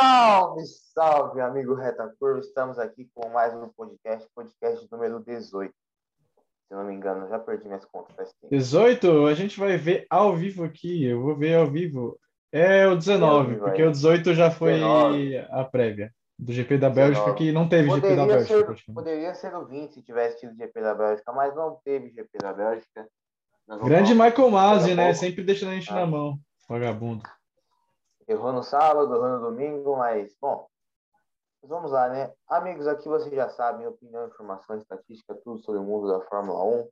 Salve, salve, amigo Reta Curva. Estamos aqui com mais um podcast, podcast número 18. Se não me engano, já perdi minhas contas faz tempo. 18? A gente vai ver ao vivo aqui. Eu vou ver ao vivo. É o 19, vivo porque aí. o 18 já foi 19. a prévia do GP da Bélgica, 19. que não teve GP da Poderia Bélgica. ser, poderia ser o 20 se tivesse tido GP da Bélgica, mas não teve GP da Bélgica. Grande Michael Masi, né? pouco. Sempre deixando a gente Ah. na mão. Vagabundo. Errou no sábado, errou no domingo, mas, bom, vamos lá, né? Amigos, aqui vocês já sabem, opinião, informação, estatística, tudo sobre o mundo da Fórmula 1.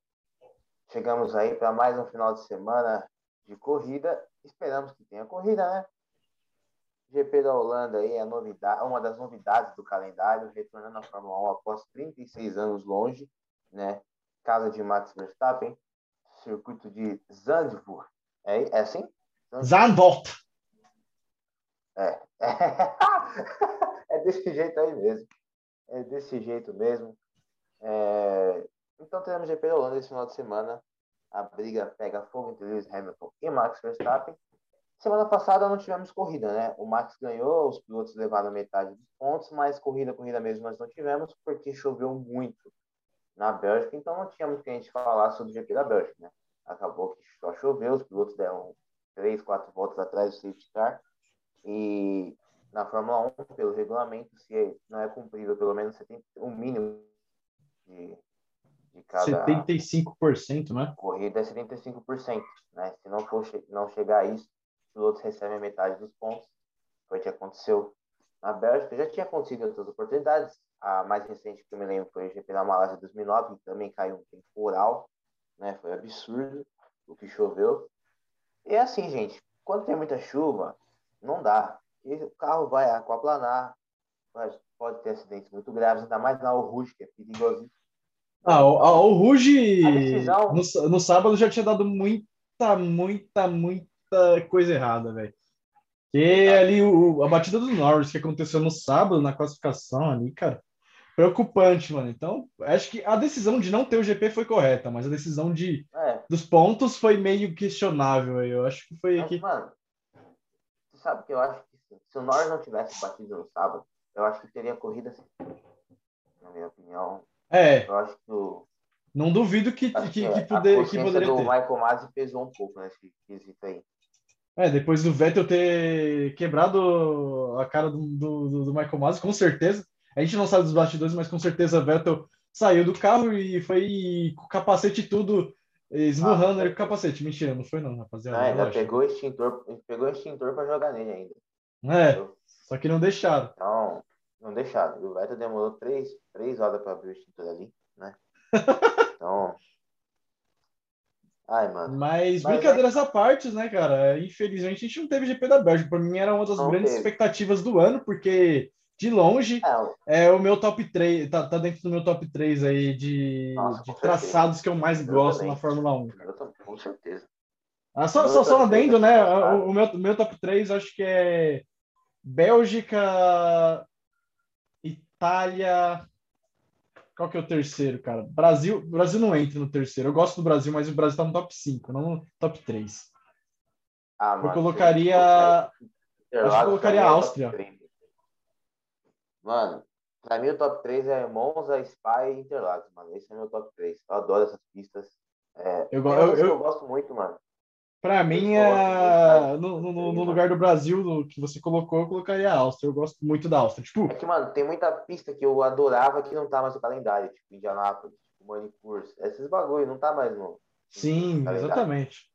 Chegamos aí para mais um final de semana de corrida. Esperamos que tenha corrida, né? GP da Holanda aí é novidade, uma das novidades do calendário, retornando à Fórmula 1 após 36 anos longe, né? Casa de Max Verstappen, circuito de Zandvoort. É, é assim? Zandvoort! É. é desse jeito aí mesmo. É desse jeito mesmo. É, Então teremos GP da Holanda esse final de semana. A briga pega fogo entre Lewis Hamilton e Max Verstappen. Semana passada não tivemos corrida, né? O Max ganhou, os pilotos levaram metade dos pontos, mas corrida, corrida mesmo nós não tivemos, porque choveu muito na Bélgica, então não o que a gente falar sobre o GP da Bélgica, né? Acabou que só choveu, os pilotos deram três, quatro voltas atrás do safety car, e na Fórmula 1, pelo regulamento, se não é cumprido pelo menos 70, um mínimo de, de cada 75%, né? corrida é 75%, né? Se não for não chegar a isso, os pilotos recebem metade dos pontos. Foi o que aconteceu na Bélgica. Já tinha acontecido em outras oportunidades. A mais recente que eu me lembro foi o GP da Malásia 2009, que também caiu um temporal, né? Foi absurdo o que choveu. E é assim, gente, quando tem muita chuva, não dá. E o carro vai aquaplanar, vai, pode ter acidentes muito graves, ainda mais na Rouge, que é perigosíssimo. Ah, o, a- o Ruge A decisão- no, no sábado já tinha dado muita, muita, muita coisa errada, velho. Que ali o, a batida do Norris que aconteceu no sábado, na classificação ali, cara, preocupante, mano. Então, acho que a decisão de não ter o GP foi correta, mas a decisão de, É, dos pontos foi meio questionável. Eu acho que foi Mas, que. mano, você sabe que eu acho que se- o Norris não tivesse batido no sábado, eu acho que teria corrida assim. Na minha opinião, É, eu acho que o não duvido que, que, que que, a poder, que consciência poderia do ter. Michael Masi pesou um pouco nesse quesito aí. É, depois do Vettel ter quebrado a cara do, do, do- Michael Masi, com certeza. A gente não sabe dos bastidores, mas com certeza Vettel saiu do carro e foi com o capacete e tudo, esmurrando Ah, ele com o capacete. Mentira, não foi não, rapaziada. Não, ainda pegou o extintor, pegou o extintor para jogar nele ainda. É, entendeu? só que não deixaram. Então, não deixaram. O Vettel demorou três, três horas para abrir o extintor ali, né? Então. Ai, mano. Mas, Mas brincadeiras à parte, né, cara? Infelizmente a gente não teve GP da Bélgica. Para mim era uma das Não grandes teve. expectativas do ano, porque de longe É, É o meu top 3, tá, tá dentro do meu top 3 aí de, Nossa, de traçados que eu mais Eu gosto também. na Fórmula 1. eu tô- com certeza. Ah, só, só, só adendo, né? é O, o meu, meu top 3 acho que é Bélgica, Itália. Qual que é o terceiro, cara? Brasil. Brasil não entra no terceiro. Eu gosto do Brasil, mas o Brasil tá no top 5, não no top 3. Ah, Eu mano, colocaria. Interlagos Acho que eu colocaria a é Áustria. Mano, pra mim o top 3 é Monza, Spa e Interlagos, mano. Esse é meu top 3. Eu adoro essas pistas. É, Eu outras eu- eu- eu gosto muito, mano. Pra mim, é... no, no- no mano. lugar do Brasil no que você colocou, eu colocaria a Áustria. Eu gosto muito da Áustria. Tipo, É que, mano, tem muita pista que eu adorava que não tá mais no calendário. Tipo, Indianápolis, tipo, Manicurs. Esses bagulho não tá mais no. Sim, no exatamente.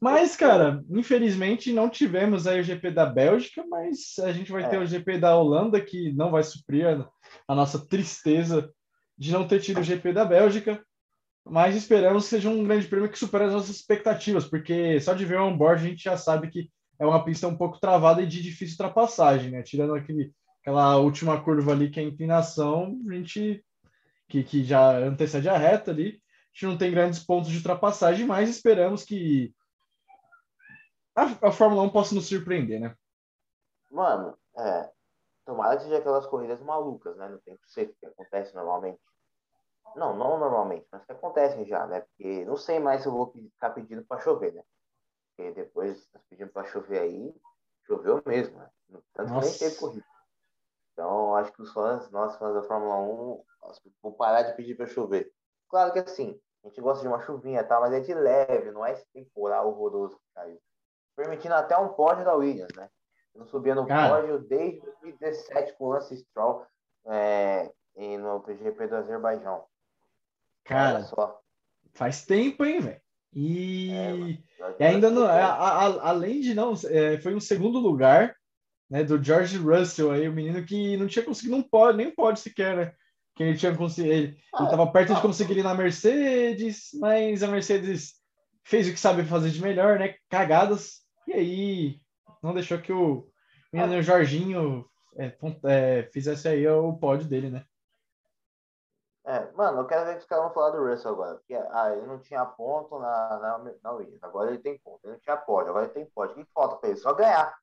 Mas, cara, infelizmente não tivemos aí o GP da Bélgica, mas a gente vai ter É. o GP da Holanda, que não vai suprir a, a nossa tristeza de não ter tido o GP da Bélgica. Mas esperamos que seja um grande prêmio que supere as nossas expectativas, porque só de ver o onboard a gente já sabe que é uma pista um pouco travada e de difícil ultrapassagem, né? Tirando aquele, aquela última curva ali que é a inclinação, a gente que, que já antecede a reta ali, a gente não tem grandes pontos de ultrapassagem, mas esperamos que a, a Fórmula 1 possa nos surpreender, né? Mano, é. Tomara que seja aquelas corridas malucas, né? No tempo seco que acontece normalmente. Não, não normalmente, mas que acontecem já, né? Porque não sei mais se eu vou ficar pedindo para chover, né? Porque depois nós pedimos para chover aí, choveu mesmo, né? Tanto Nossa. que nem teve corrida. Então, acho que os fãs, nós fãs da Fórmula 1, vou parar de pedir para chover. Claro que assim, a gente gosta de uma chuvinha, tá? Mas é de leve, não é esse temporal horroroso que caiu. Permitindo até um pódio da Williams, né? não subia no Cara. pódio desde 2017 com o Lance Stroll é, no PGP do Azerbaijão. Cara, só. faz tempo, hein, velho? E, é, e ainda não, a, a, além de não, é, foi um segundo lugar né, do George Russell aí, o menino que não tinha conseguido um pódio, nem um pódio sequer, né? Que ele tinha conseguido, ele, ah, estava perto de conseguir ir na Mercedes, mas a Mercedes fez o que sabe fazer de melhor, né? Cagadas. E aí não deixou que o menino Jorginho é, é, fizesse aí o pódio dele, né? É, mano, eu quero ver que os caras vão falar do Russell agora. Porque ah, ele não tinha ponto na, na, na Williams. Agora ele tem ponto. Ele não tinha pódio, agora ele tem pódio. O que falta pra ele? Só ganhar.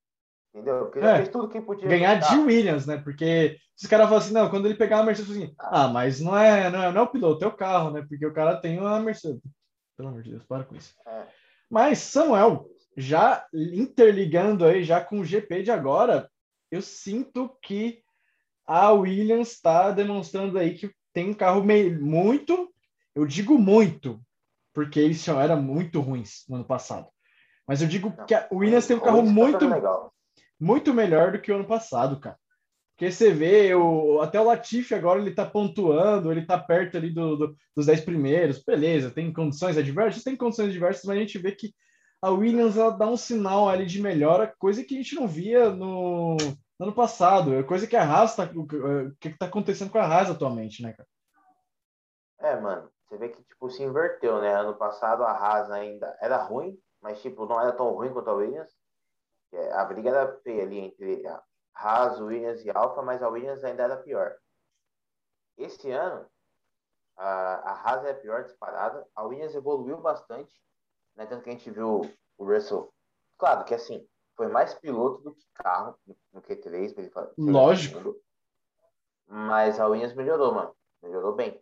Entendeu? Porque ele é, fez tudo que podia. Ganhar de Williams, né? Porque os caras falam assim, não, quando ele pegar a Mercedes, assim, ah, mas não é, não é, não é o piloto, é o carro, né? Porque o cara tem uma Mercedes. Pelo amor de Deus, para com isso. É. Mas, Samuel, já interligando aí, já com o GP de agora, eu sinto que a Williams está demonstrando aí que tem um carro meio, muito, eu digo muito, porque eles eram muito ruins no ano passado. Mas eu digo que a Williams tem um carro muito, muito melhor do que o ano passado, cara. Porque você vê, o, até o Latifi agora ele tá pontuando, ele tá perto ali do, do, dos 10 primeiros, beleza, tem condições adversas, tem condições adversas, mas a gente vê que a Williams ela dá um sinal ali de melhora, coisa que a gente não via no, no ano passado. É coisa que a Haas tá, o que está acontecendo com a Haas atualmente, né, cara? É, mano, você vê que tipo se inverteu, né? Ano passado a Haas ainda era ruim, mas tipo não era tão ruim quanto a Williams. A briga era feia ali entre a Haas, Williams e Alfa, mas a Williams ainda era pior. Esse ano a, a Haas é a pior disparada, a Williams evoluiu bastante, né? Tanto que a gente viu o Russell, claro que assim, foi mais piloto do que carro no Q3. Ele Lógico. Mas a Williams melhorou, mano. Melhorou bem.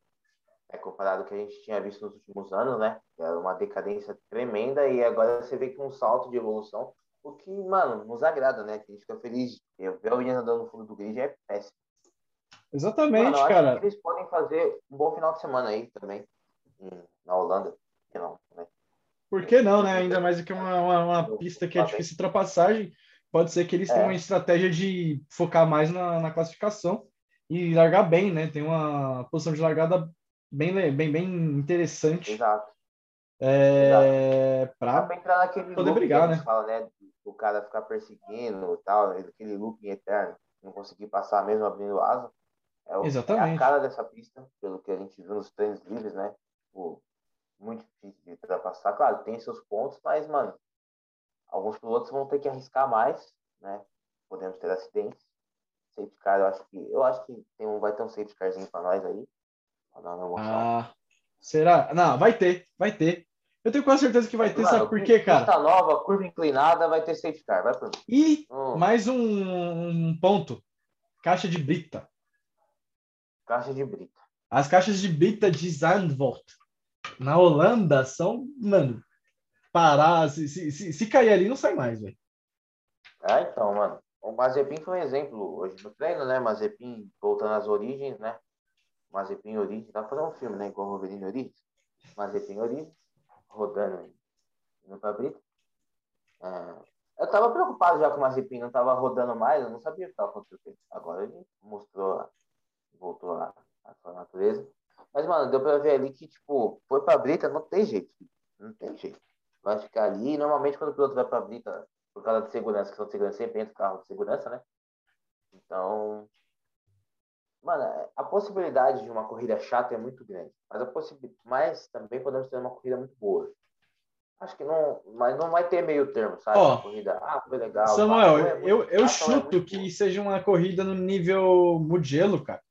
É comparado ao que a gente tinha visto nos últimos anos, né? Era uma decadência tremenda e agora você vê que um salto de evolução, o que, mano, nos agrada, né? Que a gente fica feliz. Ver a Williams andando no fundo do grid é péssimo. Exatamente, mano, cara. eles podem fazer um bom final de semana aí também, na Holanda. Não, né? Por que não, né? Ainda mais que é uma, uma, uma pista que é difícil de ultrapassagem. Pode ser que eles tenham é. uma estratégia de focar mais na, na, classificação e largar bem, né? Tem uma posição de largada bem, bem, bem interessante. Exato. É, para poder brigar, né? Fala, né? O cara ficar perseguindo tal, aquele looping eterno, não conseguir passar mesmo abrindo asa. É, o, Exatamente. é a cara dessa pista, pelo que a gente viu nos treinos livres, né? O, muito difícil de ultrapassar. Claro, tem seus pontos, mas, mano, alguns pilotos vão ter que arriscar mais, né? Podemos ter acidentes. Safety car, eu acho que, eu acho que tem um, vai ter um safety carzinho para nós aí. Pra dar uma emoção. Ah, será? Não, vai ter, vai ter. Eu tenho quase certeza que vai ter, sabe por quê, cara? Pista nova, curva inclinada, vai ter safety car, vai por mim. E hum. mais um, um ponto. Caixa de brita. Caixa de brita. As caixas de brita de Zandvoort na Holanda são, mano, parar, se, se, se, se cair ali, não sai mais, velho. É, então, mano. O Mazepin foi um exemplo hoje no treino, né? Mazepin voltando às origens, né? Mazepin Origins. Tá fazendo um filme, né? Com o Wolverine Origins. Mazepin Origins. Rodando no Fabrício. É, eu tava preocupado já com o Mazepin não tava rodando mais. Eu não sabia o que tava acontecendo. Agora ele mostrou, voltou à sua natureza. Mas, mano, deu pra ver ali que, tipo, foi pra Brita, não tem jeito. Não tem jeito. Vai ficar ali. Normalmente, quando o piloto vai pra Brita, por causa de segurança, questão de segurança, sempre entra o carro de segurança, né? Então, mano, a possibilidade de uma corrida chata é muito grande. Mas, a mas também podemos ter uma corrida muito boa. Acho que não, mas não vai ter meio termo, sabe? Ó, corrida, ah, foi legal. Samuel, é eu, eu chuto é que seja uma corrida no nível Mugello, cara.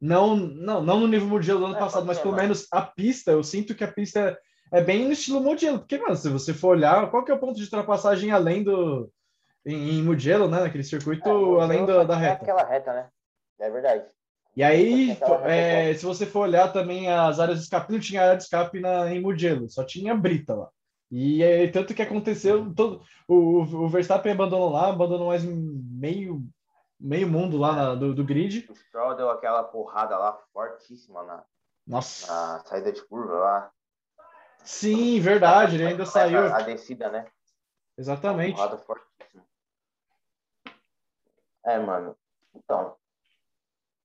Não, não, não no nível Mugello do ano é, passado, mas pelo menos a pista, eu sinto que a pista é bem no estilo Mugello. Porque, mano, se você for olhar, qual que é o ponto de ultrapassagem além do. Em, em Mugello, né? Naquele circuito, é, além da, da é reta. É aquela reta, né? É verdade. E aí, é, se você for olhar também as áreas de escape, não tinha área de escape na, em Mugello, só tinha brita lá. E é, tanto que aconteceu, todo, o, o Verstappen abandonou lá, abandonou mais meio, meio mundo lá na, do, do grid. O Stroll deu aquela porrada lá fortíssima na, Nossa. na saída de curva lá. Sim, verdade, ele ainda saiu. A, a descida, né? Exatamente. Porrada fortíssima. É, mano. Então,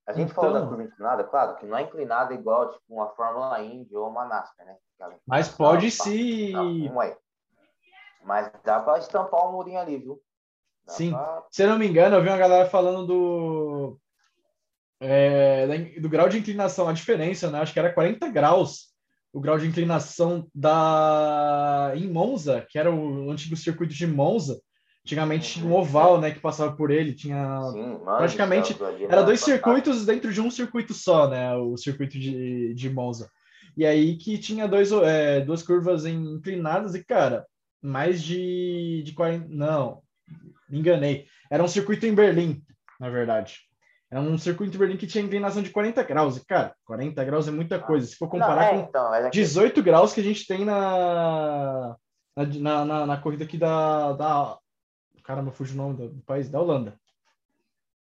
a gente então, falou da então. curva inclinada, claro que não é inclinada igual tipo uma Fórmula Indy ou uma NASCAR, né? Mas pode se. Mas dá para estampar um murinho ali, viu? Sim. Se eu não me engano, eu vi uma galera falando do. É, do grau de inclinação, a diferença, né? Acho que era 40 graus o grau de inclinação da em Monza, que era o antigo circuito de Monza. Antigamente tinha um oval, né, que passava por ele, tinha Sim, praticamente era dois circuitos dentro de um circuito só, né, o circuito de, de Monza. E aí que tinha dois, é, duas curvas inclinadas e, cara, mais de, de 40. Não, me enganei. Era um circuito em Berlim, na verdade. Era um circuito em Berlim que tinha inclinação de 40 graus. E, cara, 40 graus é muita coisa. Se for comparar não, é, então, é com 18 graus que a gente tem na, na, na, na corrida aqui da, da. Caramba, fugiu o nome do, do país, da Holanda.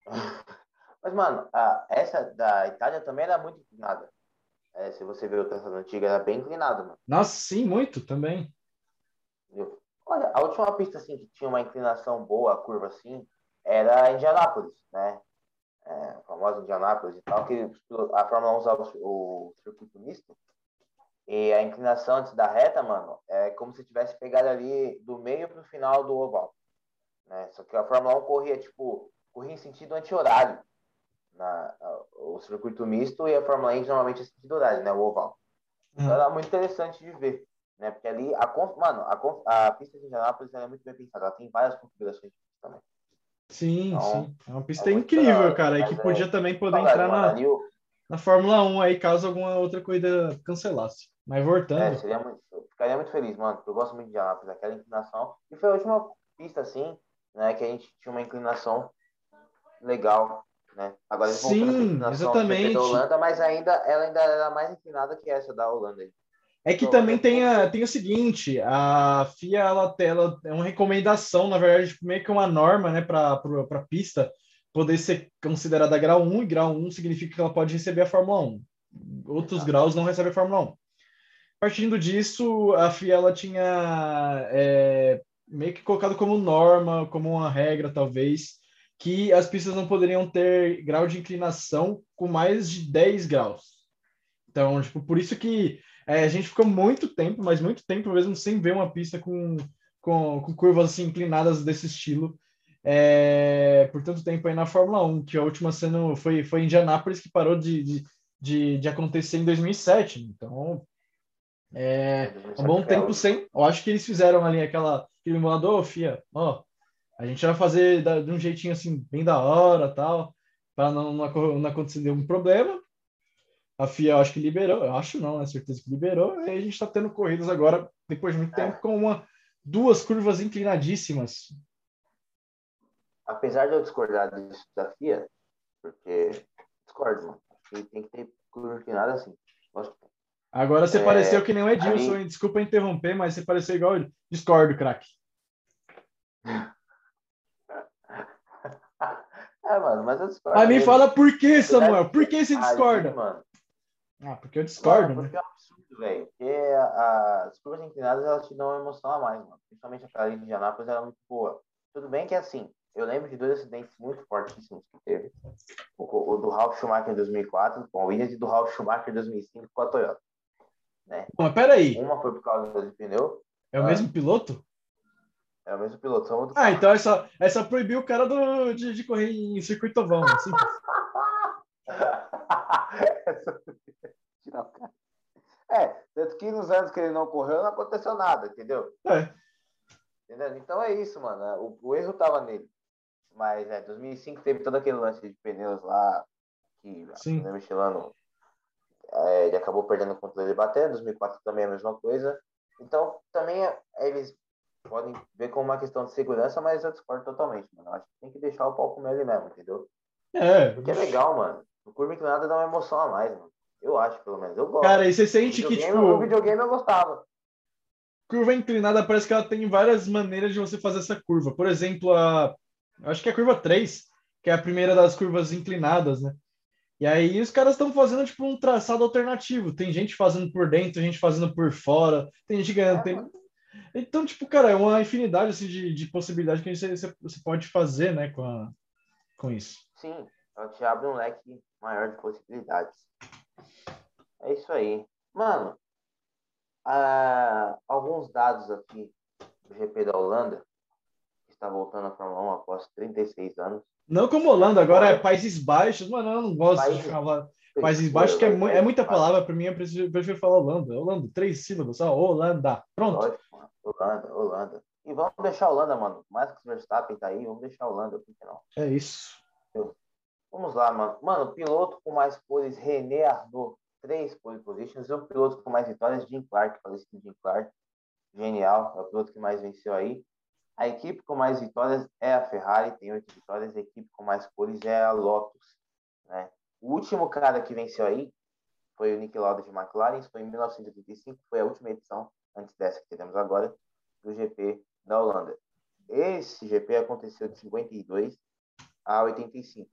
Mas, mano, a, essa da Itália também era muito inclinada. É, se você ver o traçado antigo, era bem inclinado, mano. Nossa, sim, muito também. Olha, a última pista assim, que tinha uma inclinação boa, a curva assim, era Indianápolis, né? É, a famosa Indianápolis e tal, que a Fórmula 1 usava o circuito misto. E a inclinação antes da reta, mano, é como se tivesse pegado ali do meio para o final do oval. Né? Só que a Fórmula 1 corria, tipo, corria em sentido anti-horário na, o circuito misto e a Fórmula E normalmente é sentido horário, né? O oval. Então era muito interessante de ver, né? Porque ali, a, mano, a, a pista de Indianápolis é muito bem pensada. Ela tem várias configurações também. Sim, então, sim. É uma pista é incrível, cara. E que podia é... também poder entrar na, na Fórmula 1 aí, caso alguma outra corrida cancelasse. Mas voltando. É, seria muito, ficaria muito feliz, mano. Eu gosto muito de Indianápolis, aquela inclinação. E foi a última pista, assim, né? Que a gente tinha uma inclinação legal né? Agora eles Sim, exatamente. da Holanda, mas ainda ela ainda era mais inclinada que essa da Holanda. É que também tem, a, tem o seguinte, a FIA ela, ela é uma recomendação, na verdade, tipo, meio que uma norma, né, para a pista poder ser considerada grau 1, e grau 1 significa que ela pode receber a Fórmula 1. Outros Exato. graus não recebem a Fórmula 1. Partindo disso, a FIA ela tinha é, meio que colocado como norma, como uma regra, talvez, que as pistas não poderiam ter grau de inclinação com mais de 10 graus. Então, tipo, por isso que é, a gente ficou muito tempo, mas muito tempo mesmo, sem ver uma pista com, com, com curvas assim, inclinadas desse estilo. É, por tanto tempo aí na Fórmula 1, que a última sendo foi, foi em Indianápolis, que parou de, de, de, de acontecer em 2007. Então, é, um bom tempo sem. Eu acho que eles fizeram ali aquela, aquele emulador, FIA, ó, a gente vai fazer de um jeitinho assim, bem da hora tal, para não, não, não acontecer nenhum problema. A FIA acho que liberou, eu acho não, é certeza que liberou, e a gente está tendo corridas agora, depois de muito tempo, com uma, duas curvas inclinadíssimas. Apesar de eu discordar disso da FIA, porque discordo, mano. Tem que ter curva inclinada assim. Agora você é, pareceu que nem o Edilson, aí... desculpa interromper, mas você pareceu igual ele. Discordo, craque. É, mano, mas eu discordo. Aí me fala por que, Samuel? Por que você discorda? Aí, mano. Ah, porque eu discordo, mano, porque né? é um absurdo, velho. Porque a, as curvas inclinadas, elas te dão uma emoção a mais, mano. Principalmente aquela ali de Indianápolis, era muito boa. Tudo bem que, assim, eu lembro de dois acidentes muito fortíssimos que teve. O, o do Ralf Schumacher em 2004 com a Williams e do Ralf Schumacher em 2005 com a Toyota. Né? Mas peraí. Uma foi por causa do pneu. É o mesmo piloto? É o mesmo piloto. Só ah, então é só, é só proibir o cara do, de, de correr em circuito vão. Assim. é, tanto que nos anos que ele não correu, não aconteceu nada, entendeu? É. Entendeu? Então é isso, mano. O, o erro tava nele. Mas é, 2005 teve todo aquele lance de pneus lá, que Sim. o Michelin é, ele acabou perdendo o controle de bater, 2004 também é a mesma coisa. Então, também é, eles podem ver como uma questão de segurança, mas eu discordo totalmente, mano. Eu acho que tem que deixar o palco nele mesmo, entendeu? É. Porque é legal, mano. O curva inclinada dá uma emoção a mais, mano. Eu acho, pelo menos. Eu gosto. Cara, e você sente que, tipo... No videogame eu gostava. curva inclinada parece que ela tem várias maneiras de você fazer essa curva. Por exemplo, a acho que é a curva 3, que é a primeira das curvas inclinadas, né? E aí os caras estão fazendo tipo um traçado alternativo. Tem gente fazendo por dentro, gente fazendo por fora, tem gente ganhando. Tem... Então, tipo, cara, é uma infinidade assim, de, de possibilidades que você, você pode fazer, né, com, a, com isso. Sim, ela te abre um leque maior de possibilidades. É isso aí. Mano, uh, alguns dados aqui do GP da Holanda, que está voltando à Fórmula 1 após 36 anos. Não como Holanda, agora é Países Baixos. Mano, eu não gosto Países, de falar Países Baixos, que é, mu é muita palavra para mim. Eu prefiro, prefiro, falar Holanda. Holanda, três sílabas, só Holanda. Pronto. Lógico. Holanda, Holanda. E vamos deixar a Holanda, mano. Mais que o Verstappen tá aí, vamos deixar a Holanda, por que não? É isso. Vamos lá, mano. Mano, piloto com mais poles, René Arnaud, três pole positions. E o piloto com mais vitórias, Jim Clark, falecido Jim Clark. Genial, é o piloto que mais venceu aí. A equipe com mais vitórias é a Ferrari, tem oito vitórias. A equipe com mais poles é a Lotus. Né? O último cara que venceu aí foi o Nick Lauda de McLaren, isso foi em 1985, foi a última edição, antes dessa que temos agora, do GP da Holanda. Esse GP aconteceu de 52 a 85.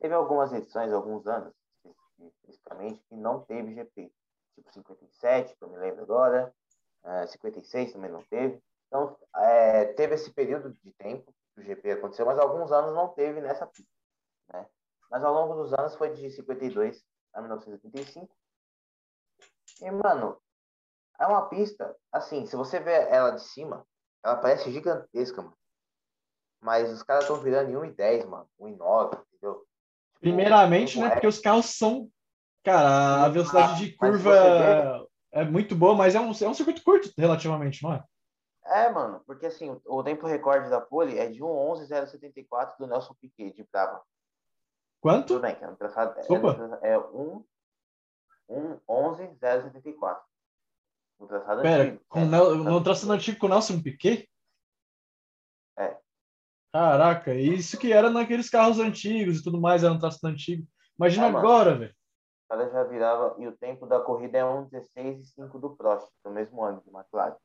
Teve algumas edições, alguns anos, especificamente, que não teve GP. Tipo 57, que eu me lembro agora, 56 também não teve. Então, é, teve esse período de tempo que o GP aconteceu, mas alguns anos não teve nessa pista. Né? Mas ao longo dos anos foi de 52 a 1985. E, mano, é uma pista, assim, se você ver ela de cima, ela parece gigantesca, mano. Mas os caras estão virando em 1,10, mano. 1,9, entendeu? Primeiramente, né? É... Porque os carros são. Cara, a velocidade de curva é muito boa, mas é um, é um circuito curto relativamente, não é? É, mano, porque assim, o tempo recorde da pole é de 1:11.074 do Nelson Piquet de Brava. Quanto? Tudo bem, que é um traçado, é, é 1 1:11.074. No traçado Pera, antigo. Com é, no traçado antigo com o Nelson Piquet? É. Caraca, isso que era naqueles carros antigos e tudo mais, era um traçado antigo. Imagina é, agora, velho. Cara já virava, e o tempo da corrida é 1:16 e 5 do Prost, no mesmo ano de McLaren.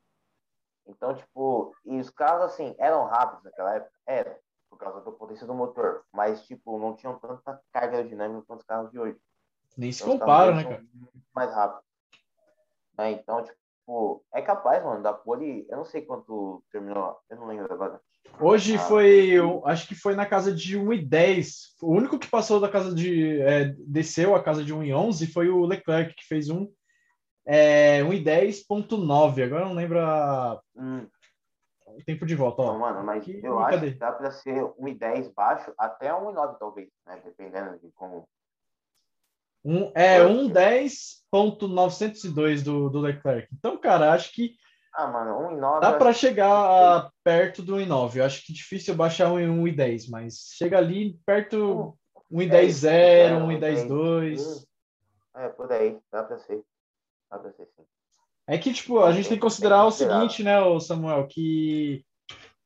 Então, tipo, e os carros, assim, eram rápidos naquela época? Era, por causa da potência do motor. Mas, tipo, não tinham tanta carga aerodinâmica quanto os carros de hoje. Nem se então, compara, né, cara? Mais rápido. Né? Então, tipo, é capaz, mano, da pole, eu não sei quanto terminou, eu não lembro agora. Hoje ah, foi, eu, acho que foi na casa de 1,10. O único que passou da casa de. É, desceu a casa de 1,11 foi o Leclerc, que fez um é 1,10.9. Agora eu não lembro a... hum. o tempo de volta. Ó. Não, mano, mas que, eu acho que dá para ser 1,10 baixo até 1,9 talvez, né? Dependendo de como. Um, é 1,10.902 do, do Leclerc. Então, cara, acho que ah, mano, 1,9. Dá para chegar que... perto do 1,9. Eu acho que é difícil baixar um 1,10, mas chega ali perto 1,10,0, 1,10,2. É, por aí, dá para ser. É que, tipo, a gente tem que considerar o seguinte, né, Samuel, que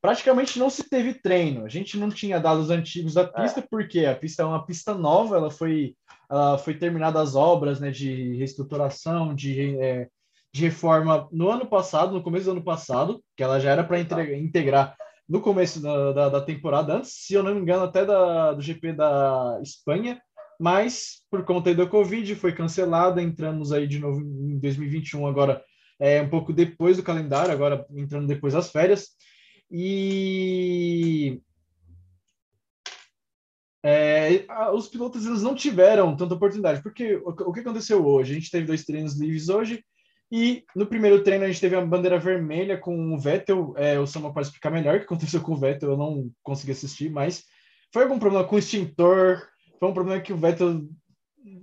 praticamente não se teve treino. A gente não tinha dados antigos da pista, é. porque a pista é uma pista nova, ela foi, ela foi terminada as obras né, de reestruturação, de, é, de reforma no ano passado, no começo do ano passado, que ela já era para integrar no começo da, da, da, temporada, antes, se eu não me engano, até da, do GP da Espanha, mas por conta da Covid foi cancelada, entramos aí de novo em 2021 agora, é, um pouco depois do calendário, agora entrando depois das férias, e é, os pilotos eles não tiveram tanta oportunidade, porque o, o, que aconteceu hoje? A gente teve dois treinos livres hoje, e no primeiro treino a gente teve a bandeira vermelha com o Vettel, é, o Samuel pode explicar melhor o que aconteceu com o Vettel, eu não consegui assistir, mas foi algum problema com o extintor, foi um problema que o Vettel,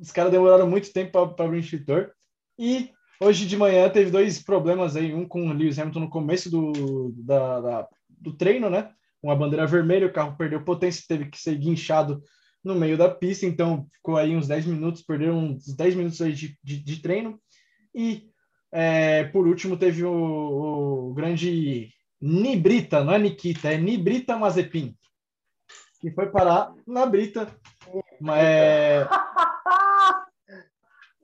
os caras demoraram muito tempo para abrir o extintor. E hoje de manhã teve dois problemas aí, um com o Lewis Hamilton no começo do, da, da, do treino, né? Uma bandeira vermelha, o carro perdeu potência, teve que ser guinchado no meio da pista, então ficou aí uns 10 minutos, perderam uns 10 minutos aí de, de, de treino. E é, por último teve o, o, grande Nibrita, não é Nikita, é Nibrita Mazepin, que foi parar na Brita é,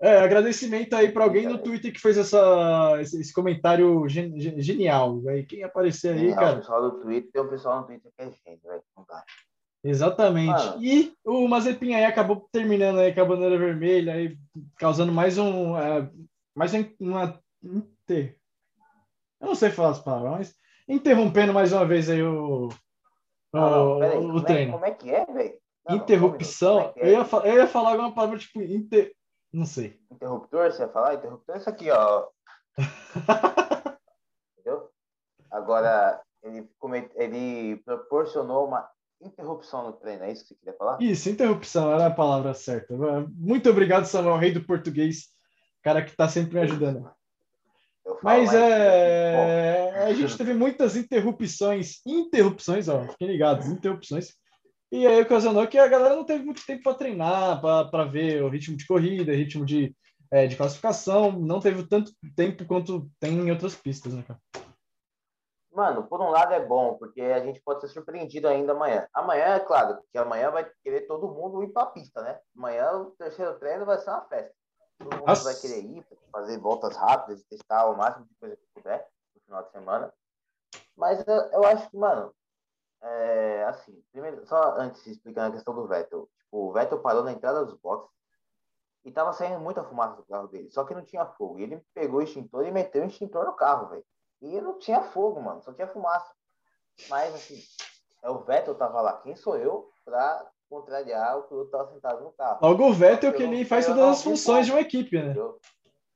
É, agradecimento aí para alguém no Twitter que fez essa, esse, esse comentário gen, genial, velho. Quem aparecer aí, genial, cara. O pessoal do Twitter, tem um pessoal no Twitter que é gênio, velho. Não dá. Exatamente. E o Mazepin aí acabou terminando aí com a bandeira vermelha, aí, causando mais um. Uh, mais uma. Eu não sei falar as palavras, mas interrompendo mais uma vez aí o. Não, não, peraí, o, como treino. É, como é que é, velho? Interrupção. é é? eu, ia eu ia falar alguma palavra tipo. Inter... Não sei. Interruptor, você ia falar? Interruptor é isso aqui, ó. Entendeu? Agora, ele, ele proporcionou uma interrupção no treino, é isso que você queria falar? Isso, interrupção, era a palavra certa. Muito obrigado, Samuel, rei do português, cara que está sempre me ajudando. Mas é, a gente teve muitas interrupções, interrupções, ó, fiquem ligados, interrupções. E aí ocasionou que a galera não teve muito tempo para treinar, para ver o ritmo de corrida, ritmo de, é, de classificação, não teve tanto tempo quanto tem em outras pistas, né, cara? Mano, por um lado é bom, porque a gente pode ser surpreendido ainda amanhã. Amanhã, é claro, que amanhã vai querer todo mundo ir para a pista, né? Amanhã o terceiro treino vai ser uma festa. Todo mundo Nossa. vai querer ir, fazer voltas rápidas, testar o máximo de coisa que puder no final de semana. Mas eu, eu acho que, mano, é, assim, primeiro, só antes de explicar a questão do Vettel, tipo, o Vettel parou na entrada dos boxes e tava saindo muita fumaça do carro dele, só que não tinha fogo. E ele pegou o extintor e meteu o extintor no carro, velho. E não tinha fogo, mano, só tinha fumaça. Mas, assim, é o Vettel tava lá. Quem sou eu para contrariar o piloto tava sentado no carro? Logo o Vettel que ele faz todas as funções de uma equipe, né?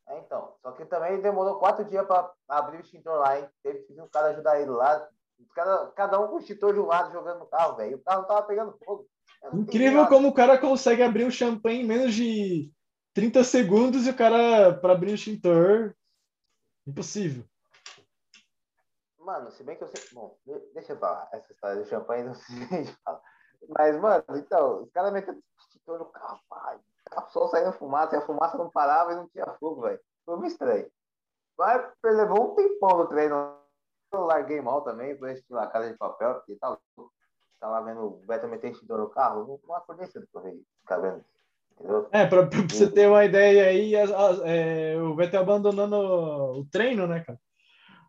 É, então, só que também demorou quatro dias para abrir o extintor lá, hein? Teve que vir um cara ajudar ele lá. Cada, cada um com o extintor de um lado jogando no carro, velho. O carro tava pegando fogo. Incrível como o cara consegue abrir o champanhe em menos de 30 segundos e o cara, para abrir o extintor, impossível. Mano, se bem que eu sei. Bom, deixa eu falar. Essa história do champanhe não se fala. Mas, mano, então, os caras meteram extintor no carro, pai. O sol saindo fumaça, e a fumaça não parava e não tinha fogo, velho. Foi muito estranho. Mas levou um tempão no treino. Eu larguei mal também, depois assisti lá Casa de Papel, porque tá, tá lá vendo o Beto meter extintor no carro. Não, acordei cedo pra ver, ficar vendo. Entendeu? É, pra, pra você ter uma ideia aí, é, o Beto abandonando o treino, né, cara?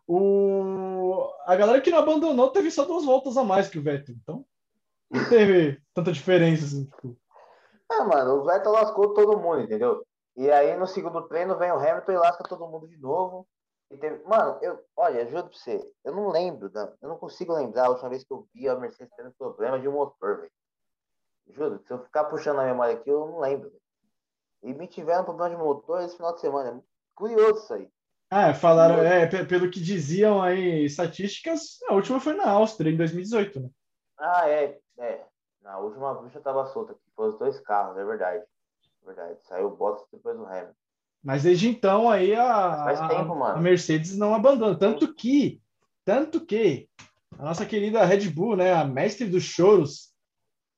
O... A galera que não abandonou teve só duas voltas a mais que o Vettel, então não teve tanta diferença. Assim, tipo. É, mano, o Vettel lascou todo mundo, entendeu? E aí no segundo treino vem o Hamilton e lasca todo mundo de novo. Teve... Mano, eu, olha, juro pra você, eu não lembro, eu não consigo lembrar a última vez que eu vi a Mercedes tendo problema de motor, velho. Juro, se eu ficar puxando a memória aqui, eu não lembro. Véio. E me tiveram problema de motor esse final de semana. É curioso isso aí. Ah, falaram, é, pelo que diziam aí, estatísticas, a última foi na Áustria, em 2018, né? Ah, é, é. Na última bruxa tava solta, que foi os dois carros, é verdade. É verdade. Saiu o Bottas depois do Hamilton. Mas desde então aí a, tempo, a, Mercedes não abandona. Tanto que, tanto que a nossa querida Red Bull, né, a mestre dos choros,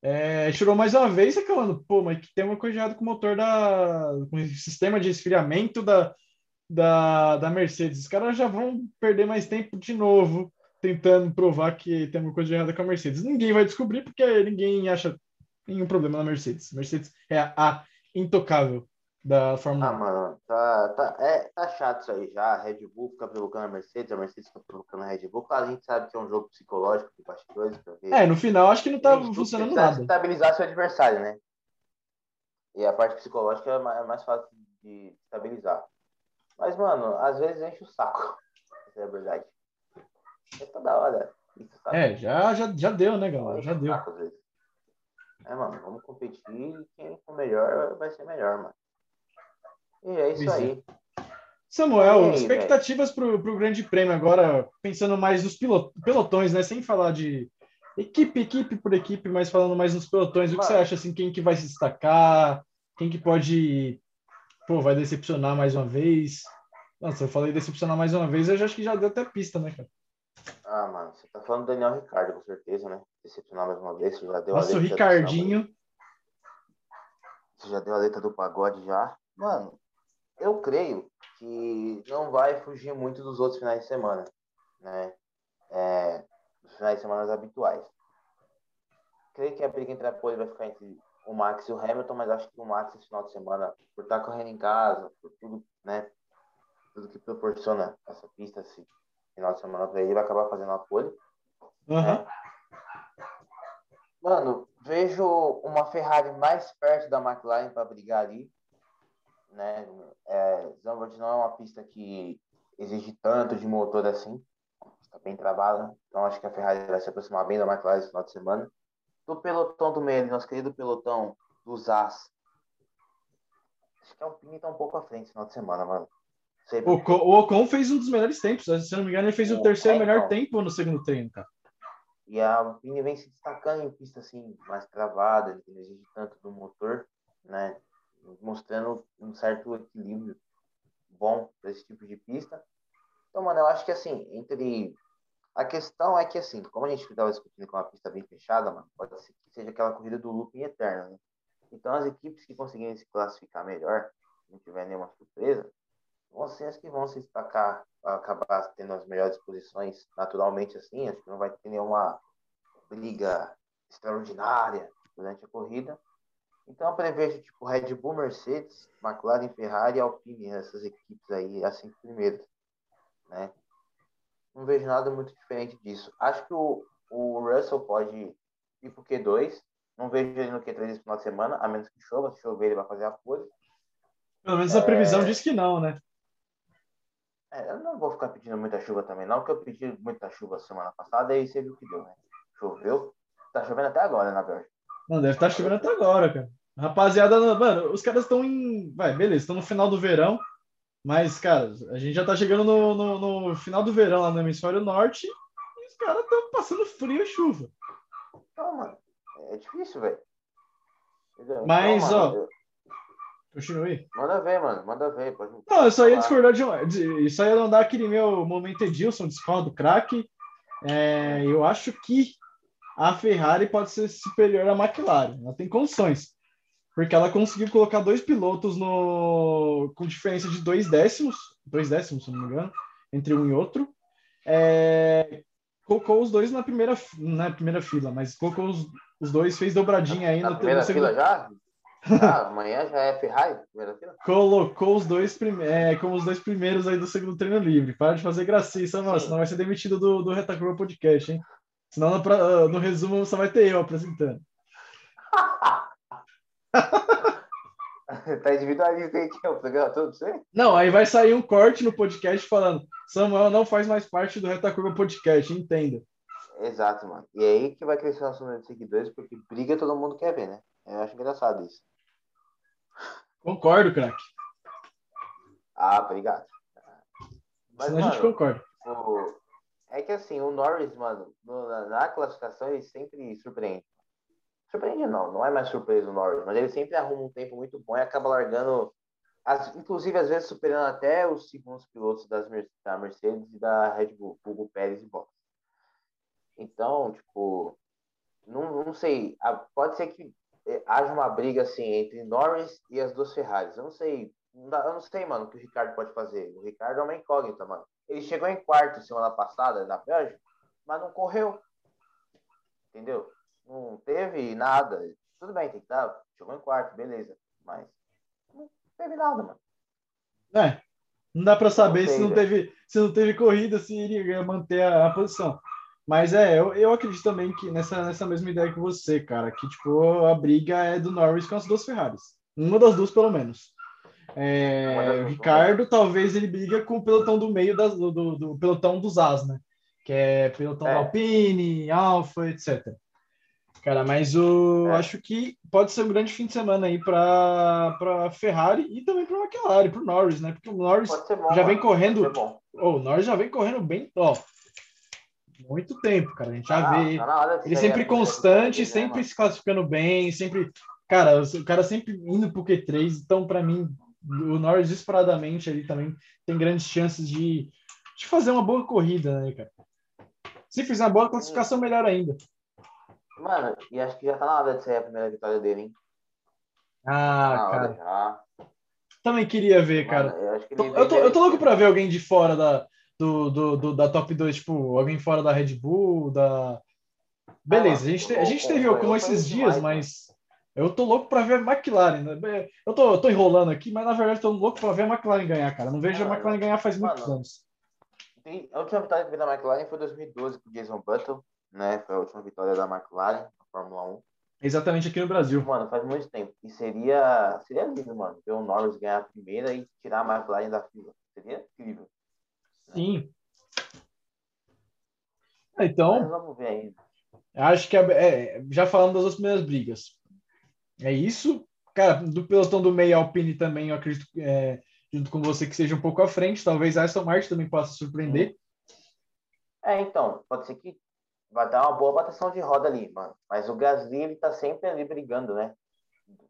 é, chorou mais uma vez reclamando, pô, mas que tem uma coisa errada com o motor da. com o sistema de esfriamento da, da, da Mercedes. Os caras já vão perder mais tempo de novo tentando provar que tem alguma coisa errada com a Mercedes. Ninguém vai descobrir porque ninguém acha nenhum problema na Mercedes. Mercedes é a, intocável da Fórmula 1. Ah, mano, tá, tá, é, tá chato isso aí já. A Red Bull fica provocando a Mercedes, a Mercedes fica provocando a Red Bull. Claro, a gente sabe que é um jogo psicológico de bastidores. É, no final acho que não tá funcionando nada. Estabilizar seu adversário, né? E a parte psicológica é mais, é mais fácil de estabilizar. Mas, mano, às vezes enche o saco. Essa é a verdade. É toda hora. É, já, já, já deu, né, galera? Já deu. É, mano, vamos competir e quem for melhor vai ser melhor, mano. E é isso aí. Samuel, aí, expectativas para o Grande Prêmio agora, pensando mais nos pelotões, né? Sem falar de equipe, equipe por equipe, mas falando mais nos pelotões. O que você acha, assim, quem que vai se destacar? Quem que pode pô, vai decepcionar mais uma vez. Nossa, eu falei decepcionar mais uma vez, eu já acho que já deu até pista, né, cara? Ah, mano, você tá falando do Daniel Ricardo, com certeza, né? Decepcionar mais uma vez, você já deu Nossa, a letra. o Ricardinho. Você já deu a letra do pagode já. Mano, eu creio que não vai fugir muito dos outros finais de semana, né? É, dos finais de semana habituais. Creio que a briga entre a pole vai ficar entre o Max e o Hamilton, mas acho que o Max esse final de semana, por estar correndo em casa, por tudo, né? Tudo que proporciona essa pista esse final de semana para ele, vai acabar fazendo a pole. Uhum. Né? Mano, vejo uma Ferrari mais perto da McLaren para brigar ali. Né? É, Zandvoort não é uma pista que exige tanto de motor assim. Está bem travada. Então acho que a Ferrari vai se aproximar bem da McLaren esse final de semana. Do pelotão do meio, nosso querido pelotão dos As. Acho que a Alpine está um pouco à frente esse final de semana, mano. O, o Ocon fez um dos melhores tempos. Se não me engano, ele fez o, o terceiro é, melhor então. tempo no segundo treino, cara. E a Alpine vem se destacando em pista assim, mais travada, não exige tanto do motor, né? Mostrando um certo equilíbrio bom para esse tipo de pista. Então, mano, eu acho que assim, entre. A questão é que, assim, como a gente estava discutindo com uma pista bem fechada, mano, pode ser que seja aquela corrida do looping eterno, né? Então, as equipes que conseguirem se classificar melhor, não tiver nenhuma surpresa, vão ser as que vão se destacar, acabar tendo as melhores posições naturalmente assim. Acho que não vai ter nenhuma briga extraordinária durante a corrida. Então eu prevejo tipo Red Bull, Mercedes, McLaren, Ferrari e Alpine, essas equipes aí, as cinco primeiras, né? Não vejo nada muito diferente disso. Acho que o, o Russell pode ir pro Q2. Não vejo ele no Q3 esse final de semana, a menos que chova. Se chover, ele vai fazer a pole. Pelo menos a previsão é... diz que não, né? É, eu não vou ficar pedindo muita chuva também, não, porque eu pedi muita chuva semana passada e você viu o que deu, né? Choveu. Tá chovendo até agora, na Bélgica. Não, deve estar tá chovendo até agora, cara. Rapaziada, mano, os caras estão em. Vai, beleza, estão no final do verão. Mas, cara, a gente já tá chegando no, no, no final do verão lá no hemisfério norte e os caras estão passando frio e chuva. Não, mano, é difícil, velho. Mas, então, ó. Eu... Continue. Manda ver, mano. Manda ver. Pode... Não, eu só ia discordar de, de. Isso aí ia não dar aquele meu momento Edilson, discordo do craque. É, eu acho que a Ferrari pode ser superior à McLaren. Ela tem condições. Porque ela conseguiu colocar dois pilotos no, com diferença de dois décimos, dois décimos, se não me engano, entre um e outro. É, colocou os dois na primeira, na primeira fila, mas colocou os, os dois, fez dobradinha aí na no primeira segundo... fila já? Ah, amanhã já é Ferrari, primeira fila? Colocou os dois primeiros, é, como os dois primeiros aí do segundo treino livre. Para de fazer gracinha, mano, senão vai ser demitido do, do Retacurva Podcast, hein? Senão no, no resumo só vai ter eu apresentando. tá individualista aí que é o programa todo você? Não, aí vai sair um corte no podcast falando Samuel não faz mais parte do Retacurva Podcast, entenda. Exato, mano. E é aí que vai crescer o nosso número de seguidores, porque briga todo mundo quer ver, né? Eu acho engraçado isso. Concordo, craque. Ah, obrigado. Mas, Senão mano, a gente concorda. O... É que assim, o Norris, mano, no, na, na, classificação ele sempre surpreende. Surpreende não, não é mais surpresa o Norris, mas ele sempre arruma um tempo muito bom e acaba largando, as, inclusive às vezes superando até os segundos pilotos das, da Mercedes e da Red Bull, Hugo Pérez e Bottas. Então, tipo, não, não sei, pode ser que é, haja uma briga assim entre Norris e as duas Ferraris. Eu não sei, eu não sei, mano, o que o Ricardo pode fazer. O Ricardo é uma incógnita, mano. Ele chegou em quarto semana passada na Bélgica, mas não correu. Entendeu? Não teve nada. Tudo bem, tem que estar. Chegou em quarto, beleza. Mas não teve nada, mano. É. Não dá para saber não se, não teve, se não teve corrida, se iria manter a, a posição. Mas é, eu, eu acredito também que nessa, nessa mesma ideia que você, cara, que tipo, a briga é do Norris com as duas Ferraris. Uma das duas, pelo menos. É, o Ricardo, talvez ele briga com o pelotão do meio das, do, do, do pelotão dos As, né? Que é pelotão é. Alpine, Alfa, etc. Cara, mas o é. acho que pode ser um grande fim de semana aí para Ferrari e também para McLaren, para o Norris, né? Porque o Norris bom, já vem correndo. Oh, o Norris já vem correndo bem. Ó, muito tempo, cara. A gente já ah, vê. Tá ele sempre constante, né, sempre se classificando bem, sempre. Cara, o cara sempre indo pro Q3. Então, para mim, o Norris disparadamente ali também tem grandes chances de, de fazer uma boa corrida, né, cara? Se fizer uma boa classificação, melhor ainda. Mano, e acho que já tá na hora de ser a primeira vitória dele, hein? Ah, tá cara. Já. Também queria ver, Mano, cara. Eu, eu, tô, eu tô louco pra ver alguém de fora da, do, do, do, da top 2, tipo, alguém fora da Red Bull, da. Beleza, a gente, te, a gente teve com esses dias, mas Eu tô louco para ver a McLaren. Né? Eu tô, eu tô enrolando aqui, mas na verdade tô louco para ver a McLaren ganhar, cara. Não vejo a McLaren ganhar faz muitos mano, anos. A última vitória que vi da McLaren foi em 2012 com o Jason Button, né? Foi a última vitória da McLaren na Fórmula 1. Exatamente aqui no Brasil. Mano, faz muito tempo. E seria, seria lindo, mano, ver o Norris ganhar a primeira e tirar a McLaren da fila. Seria incrível. Sim. Então. Mas vamos ver ainda. Acho que é, é, já falando das primeiras brigas. É isso. Cara, do pelotão do meio Alpine também, eu acredito, é, junto com você, que seja um pouco à frente. Talvez a Aston Martin também possa surpreender. É, então, pode ser que vai dar uma boa bateção de roda ali, mano. Mas o Gasly, ele tá sempre ali brigando, né?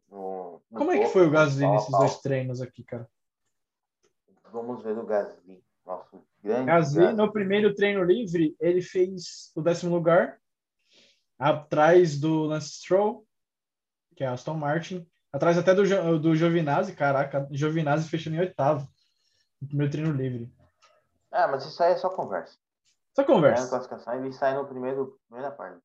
No, no Como é que foi o Gasly nesses dois treinos aqui, cara? Vamos ver o Gasly. Nosso grande Gasly, Gasly, no primeiro treino livre, ele fez o décimo lugar, atrás do Lance Stroll, que é Aston Martin, atrás até do, do Giovinazzi, caraca, Giovinazzi fechando em oitavo, no primeiro treino livre. Ah, mas isso aí é só conversa. Só conversa. É classificação, ele sai no primeiro, primeira parte.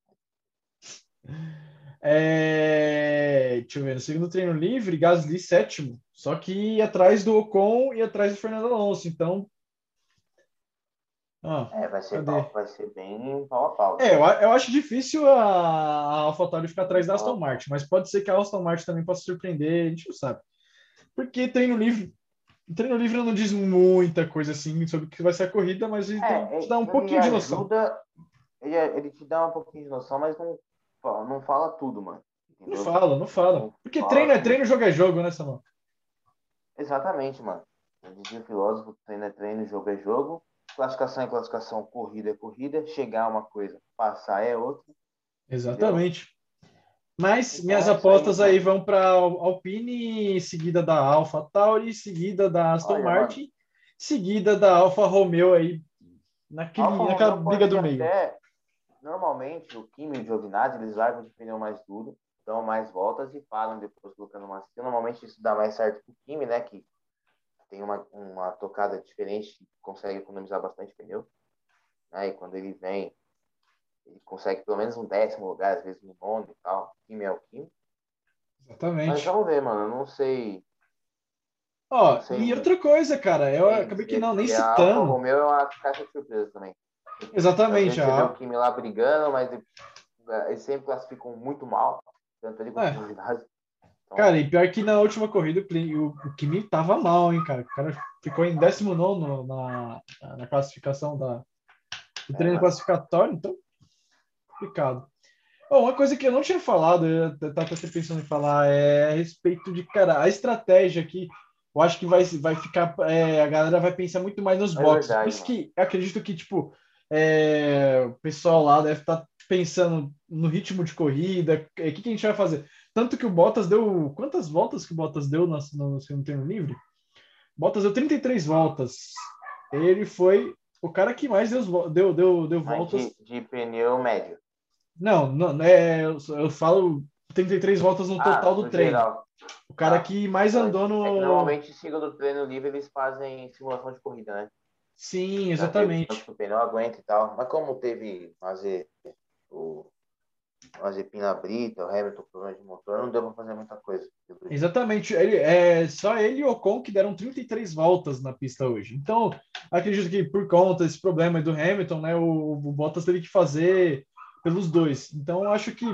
É... Deixa eu ver, no segundo treino livre, Gasly sétimo, só que atrás do Ocon e atrás do Fernando Alonso, então ah, é, vai ser, pau, vai ser bem pau a pau. É, eu, eu acho difícil a, a AlphaTauri ficar atrás da Aston Martin, mas pode ser que a Aston Martin também possa surpreender, a gente não sabe. Porque treino livre, treino livre não diz muita coisa assim sobre o que vai ser a corrida, mas ele é, te dá um pouquinho de noção. Ajuda, ele, ele, te dá um pouquinho de noção, mas não, não fala tudo, mano. Entendeu? Não fala, não fala. Porque fala, treino é treino, jogo é jogo, né, Samuel? Exatamente, mano. Eu dizia o filósofo, treino é treino, jogo é jogo. Classificação é classificação, corrida é corrida, chegar a uma coisa, passar é outra. Exatamente. Entendeu? Mas então, minhas é apostas aí, aí vão para Alpine, seguida da Alfa Tauri, seguida da Aston Olha, Martin, mano. seguida da Alfa Romeo aí, naquele, Alfa naquela Romeo briga do meio. Até, normalmente, o Kimi e o Giovinazzi, eles largam de pneu mais duro, dão mais voltas e param depois colocando macio. Normalmente isso dá mais certo para o Kimi, né, que tem uma, uma tocada diferente, consegue economizar bastante pneu. Né? E quando ele vem, ele consegue pelo menos um décimo lugar, às vezes um nono e tal. Time é o Kim. Exatamente. Mas vamos ver, mano. Eu não sei. Ó, oh, e outra coisa, cara, eu acabei que não, nem citando. O meu é uma caixa de surpresa também. Exatamente. A o Kimi lá brigando, mas eles sempre classificam muito mal. Tanto ele quanto é. Então, cara, e pior que na última corrida o, o Kimi tava mal, hein, cara. O cara ficou em 19 na, na classificação da, do treino é, classificatório, então complicado. Bom, uma coisa que eu não tinha falado, eu estava até pensando em falar, é a respeito de, cara, a estratégia aqui. Eu acho que vai, vai ficar. É, a galera vai pensar muito mais nos é boxes. Verdade, Por isso que acredito que, tipo, é, o pessoal lá deve estar tá pensando no ritmo de corrida, o que, que a gente vai fazer? Tanto que o Bottas deu. Quantas voltas que o Bottas deu no, no segundo treino livre? Bottas deu 33 voltas. Ele foi o cara que mais deu, deu, deu, deu voltas. De, de, pneu médio. Não, não é, eu, eu falo 33 voltas no ah, total do treino. Geral. O cara ah, que mais andou no. É normalmente, segundo treino livre, eles fazem simulação de corrida, né? Sim, exatamente. O pneu aguenta e tal. Mas como teve fazer o Mazepin Brita, o Hamilton problema de motor, não deu para fazer muita coisa. Exatamente. Ele, é, só ele e o Ocon que deram 33 voltas na pista hoje. Então, acredito que por conta desse problema do Hamilton, né, o, o Bottas teve que fazer pelos dois. Então, acho que,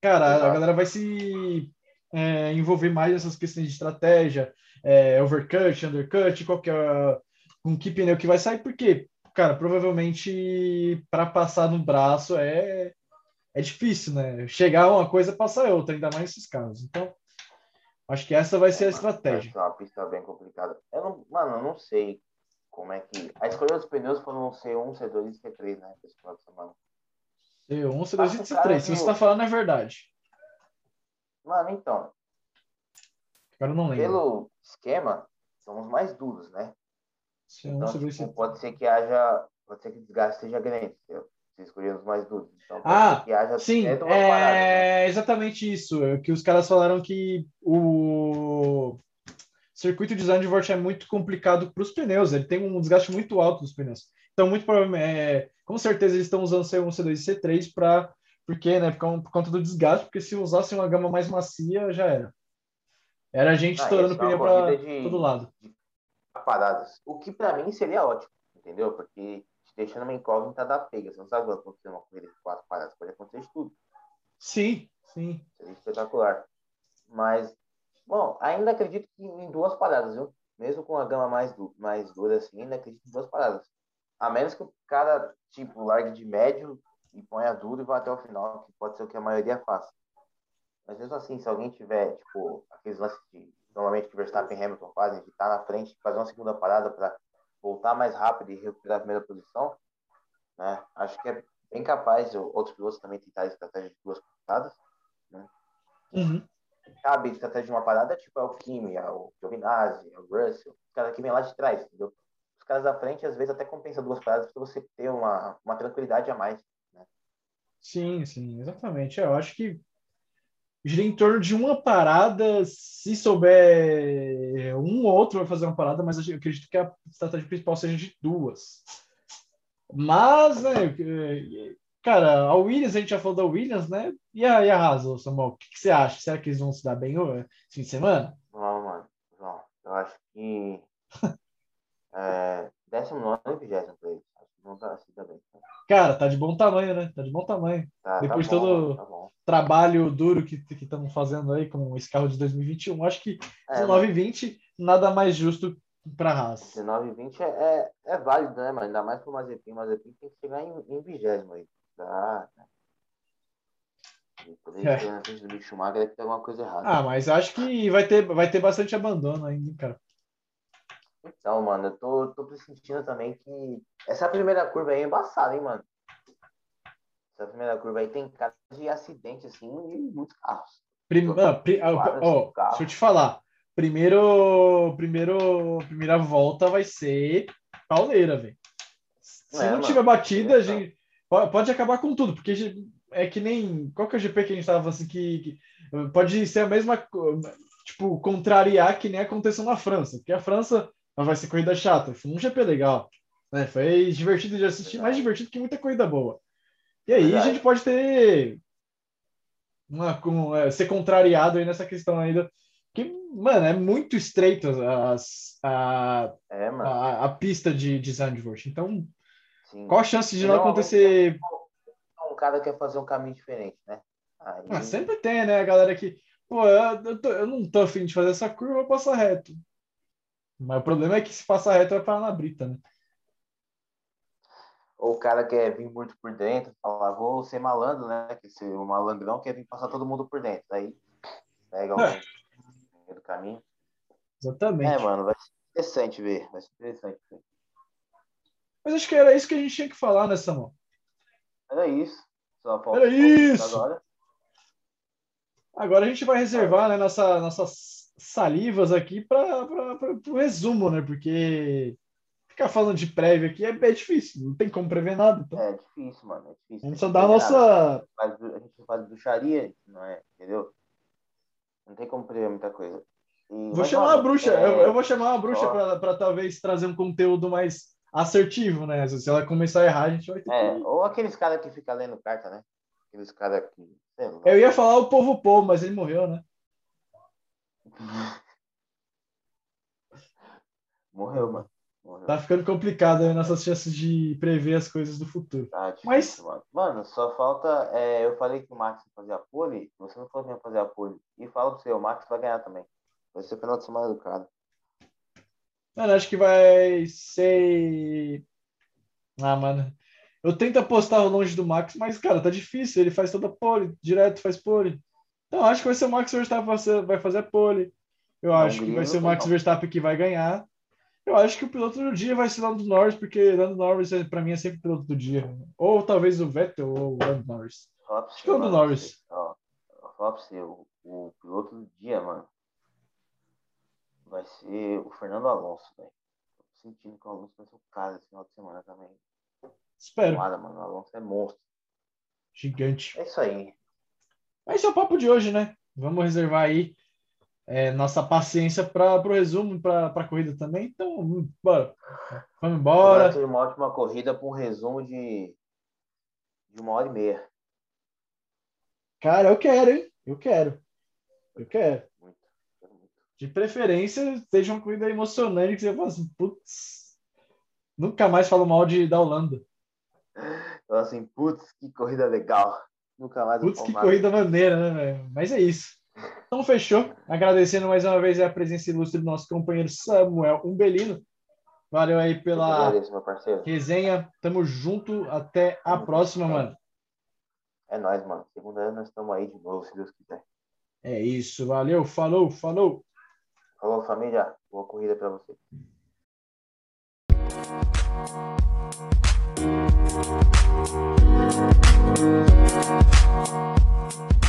cara, Exato. a galera vai se é, envolver mais nessas questões de estratégia, é, overcut, undercut, qual que é, com que pneu que vai sair, porque, cara, provavelmente para passar no braço é é difícil, né? Chegar uma coisa, passar outra, ainda mais nesses casos. Então, acho que essa vai ser a estratégia. É uma pista bem complicada. Eu não, mano, eu não sei como é que. A escolha dos pneus foram C1, C2 e C3, né? Esse final de semana. C1, C2 e C3. Se você está falando, é verdade. Mano, então. Agora não lembro. Pelo esquema, somos mais duros, né? C1, então, C2 tipo, C3. Pode ser que haja. Pode ser que o desgaste seja grande. Entendeu? se escolher os mais duros. Então, ah, sim, é, parada, né? exatamente isso. É que os caras falaram que o circuito de Zandvoort é muito complicado para os pneus. Ele tem um desgaste muito alto dos pneus. Então, muito provavelmente, é, com certeza, eles estão usando C1, C2 e C3 para Por quê, né? Por, por conta do desgaste, porque se usasse uma gama mais macia, já era. Era a gente ah, estourando o pneu para todo lado. Paradas. O que para mim seria ótimo, entendeu? Porque deixando uma incógnita da pega. Você não sabe o que vai acontecer numa corrida de quatro paradas. Pode acontecer de tudo. Sim, sim. Seria espetacular. Mas, bom, ainda acredito que em duas paradas, viu? Mesmo com a gama mais, du mais dura assim, ainda acredito em duas paradas. A menos que o cara, tipo, largue de médio e ponha duro e vá até o final, que pode ser o que a maioria faça. Mas mesmo assim, se alguém tiver, tipo, aqueles lances de, normalmente que Verstappen e Hamilton fazem, de estar tá na frente, fazer uma segunda parada para voltar mais rápido e recuperar a primeira posição, né? Acho que é bem capaz outros pilotos também tentar a estratégia de duas paradas, né? Uhum. Cabe estratégia de uma parada, tipo, é o Kimi, é o Giovinazzi, é o Russell, os caras que vêm lá de trás, entendeu? Caras da frente, às vezes, até compensa duas paradas para você ter uma, uma tranquilidade a mais, né? Sim, sim, exatamente. Eu acho que gira em torno de uma parada. Se souber um ou outro vai fazer uma parada, mas eu acredito que a estratégia principal seja de duas. Mas, né, cara, a Williams, a gente já falou da Williams, né? E a, e a Samuel, o que, que, você acha? Será que eles vão se dar bem no fim de semana? Não, mano, não. Eu acho que. É, 19 e 20 pra eles. Acho que vão se dar bem. Cara, tá de bom tamanho, né? Tá de bom tamanho. Tá, tá Depois tá bom, todo tá trabalho duro que estamos fazendo aí com esse carro de 2021, acho que é, 19 e 20 nada mais justo para a Haas. 19 e 20 é, é, é, válido, né, mas ainda mais para o Mazepin. O Mazepin tem que chegar em, 20 aí. Tá, né? Poder é. na frente do Mick Schumacher ter alguma coisa errada. Ah, mas acho que vai ter, vai ter bastante abandono ainda, cara. Então, mano, eu tô, tô pressentindo também que essa primeira curva aí é embaçada, hein, mano. Essa primeira curva aí tem cara de acidente, assim, e muitos carros. Prim... Ah, pri... ah, oh, deixa eu te falar. Primeiro, primeiro, primeira volta vai ser pauleira, velho. Se é, não tiver batida, a gente pode acabar com tudo, porque é que nem. Qual que é o GP que a gente tava assim que, que pode ser a mesma. Tipo, contrariar que nem aconteceu na França, porque a França mas vai ser corrida chata. Foi um GP legal. Né? Foi divertido de assistir, mais divertido que muita corrida boa. E aí Verdade. a gente pode ter uma, com, é, ser contrariado aí nessa questão ainda. Que, mano, é muito estreita as, a, é, a, a, pista de, de Zandvoort. Então, Sim. qual a chance de não, não acontecer. Um cara quer fazer um caminho diferente, né? Aí... Ah, sempre tem, né? A galera que, pô, eu, eu, tô, eu não tô afim de fazer essa curva, eu passo reto. Mas o problema é que se passar reto vai parar na brita, né? Ou o cara quer vir muito por dentro, falar, vou ser malandro, né? Que se o malandrão quer vir passar todo mundo por dentro. Aí pega o é. do caminho. Exatamente. É, mano, vai ser interessante ver. Vai ser interessante ver. Mas acho que era isso que a gente tinha que falar, né, Samuel? Era isso. Só era isso. Agora. agora a gente vai reservar né, nossa, nossas salivas aqui para o resumo, né? Porque ficar falando de prévio aqui é, é, difícil, não tem como prever nada. Então. É difícil, mano. É difícil. A gente só dá a nossa. A gente faz bruxaria, não é? Entendeu? Não tem como prever muita coisa. E, vou chamar a bruxa, é... eu, eu, vou chamar a bruxa para talvez trazer um conteúdo mais assertivo, né? Se ela começar a errar, a gente vai ter é, que... Ou aqueles caras que ficam lendo carta, né? Aqueles caras que. Eu ia falar o povo povo, mas ele morreu, né? Morreu, mano. Morreu. Tá ficando complicado aí nossas chances de prever as coisas do futuro. Tá difícil, Mas... mano. mano, só falta. É, eu falei que o Max ia fazer a pole, você não falou que ia fazer a pole. E fala pra você, o Max vai ganhar também. Vai ser o final de semana do cara. Mano, acho que vai ser. Ah, mano. Eu tento apostar longe do Max, mas, cara, tá difícil. Ele faz toda pole, direto faz pole. Então, acho que vai ser o Max Verstappen vai fazer a pole. Eu não, acho que vai ser o Max não. Verstappen que vai ganhar. Eu acho que o piloto do dia vai ser Lando Norris, porque Lando Norris, para mim, é sempre o piloto do dia. Ou talvez o Vettel ou o Lando Norris. Acho que o Lando Norris. Ó, o, o piloto do dia, mano, vai ser o Fernando Alonso, velho. Tô sentindo que o Alonso vai ser o cara esse final de semana também. Espero. Tomada, mano, o Alonso é monstro. Gigante. É isso aí. Esse é o papo de hoje, né? Vamos reservar aí é, nossa paciência para o resumo, para a corrida também. Então, bora. Vamos embora. Vai uma ótima corrida para um resumo de, de uma hora e meia. Cara, eu quero, hein? Eu quero. Eu quero. Muito. quero muito. De preferência, seja uma corrida emocionante que você fala assim, putz, nunca mais falo mal de, da Holanda. Então, assim, putz, que corrida legal. Nunca mais Putz, que corrida maneira, né, velho? Mas é isso. Então, fechou. Agradecendo mais uma vez a presença ilustre do nosso companheiro Samuel Umbelino. Valeu aí pela resenha. Tamo junto. Até a próxima, mano. É nóis, mano. Segunda nós estamos aí de novo, se Deus quiser. É isso. Valeu. Falou. Falou. Falou, família. Boa corrida pra vocês. Thank you.